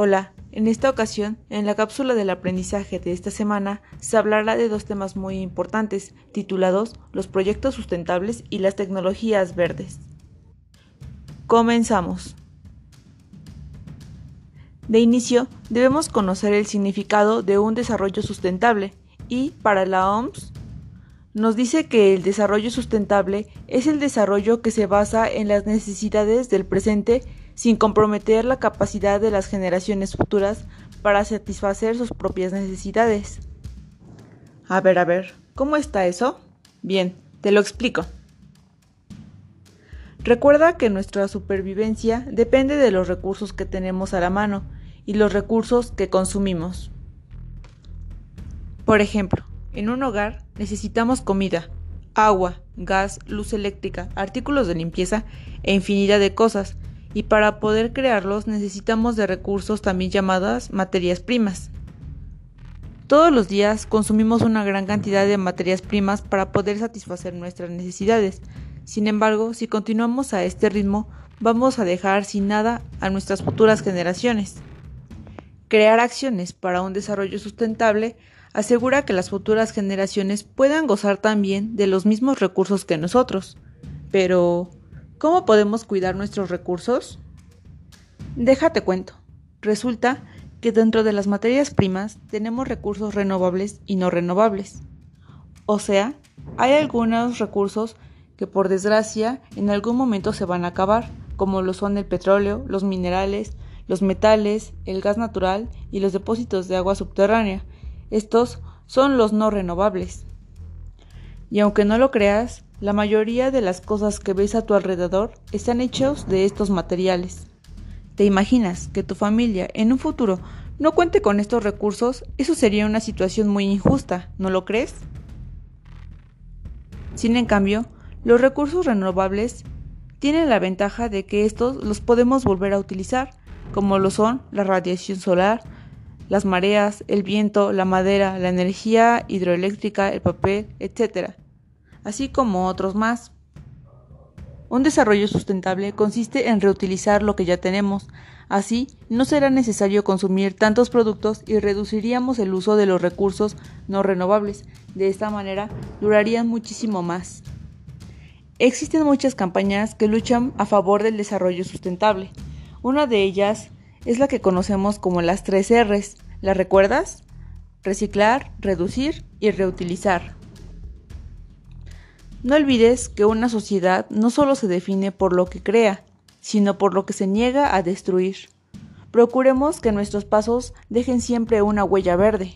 Hola, en esta ocasión, en la cápsula del aprendizaje de esta semana, se hablará de dos temas muy importantes, titulados Los proyectos sustentables y las tecnologías verdes. Comenzamos. De inicio, debemos conocer el significado de un desarrollo sustentable y, para la OMS, nos dice que el desarrollo sustentable es el desarrollo que se basa en las necesidades del presente sin comprometer la capacidad de las generaciones futuras para satisfacer sus propias necesidades. A ver, a ver, ¿cómo está eso? Bien, te lo explico. Recuerda que nuestra supervivencia depende de los recursos que tenemos a la mano y los recursos que consumimos. Por ejemplo, en un hogar necesitamos comida, agua, gas, luz eléctrica, artículos de limpieza e infinidad de cosas y para poder crearlos necesitamos de recursos también llamadas materias primas. Todos los días consumimos una gran cantidad de materias primas para poder satisfacer nuestras necesidades. Sin embargo, si continuamos a este ritmo, vamos a dejar sin nada a nuestras futuras generaciones. Crear acciones para un desarrollo sustentable asegura que las futuras generaciones puedan gozar también de los mismos recursos que nosotros. Pero, ¿Cómo podemos cuidar nuestros recursos? Déjate cuento. Resulta que dentro de las materias primas tenemos recursos renovables y no renovables. O sea, hay algunos recursos que por desgracia en algún momento se van a acabar, como lo son el petróleo, los minerales, los metales, el gas natural y los depósitos de agua subterránea. Estos son los no renovables. Y aunque no lo creas, la mayoría de las cosas que ves a tu alrededor están hechos de estos materiales. ¿Te imaginas que tu familia en un futuro no cuente con estos recursos? Eso sería una situación muy injusta, ¿no lo crees? Sin en cambio, los recursos renovables tienen la ventaja de que estos los podemos volver a utilizar, como lo son la radiación solar, las mareas, el viento, la madera, la energía hidroeléctrica, el papel, etc así como otros más. Un desarrollo sustentable consiste en reutilizar lo que ya tenemos, así no será necesario consumir tantos productos y reduciríamos el uso de los recursos no renovables. De esta manera durarían muchísimo más. Existen muchas campañas que luchan a favor del desarrollo sustentable. Una de ellas es la que conocemos como las tres R's. ¿La recuerdas? Reciclar, reducir y reutilizar. No olvides que una sociedad no solo se define por lo que crea, sino por lo que se niega a destruir. Procuremos que nuestros pasos dejen siempre una huella verde.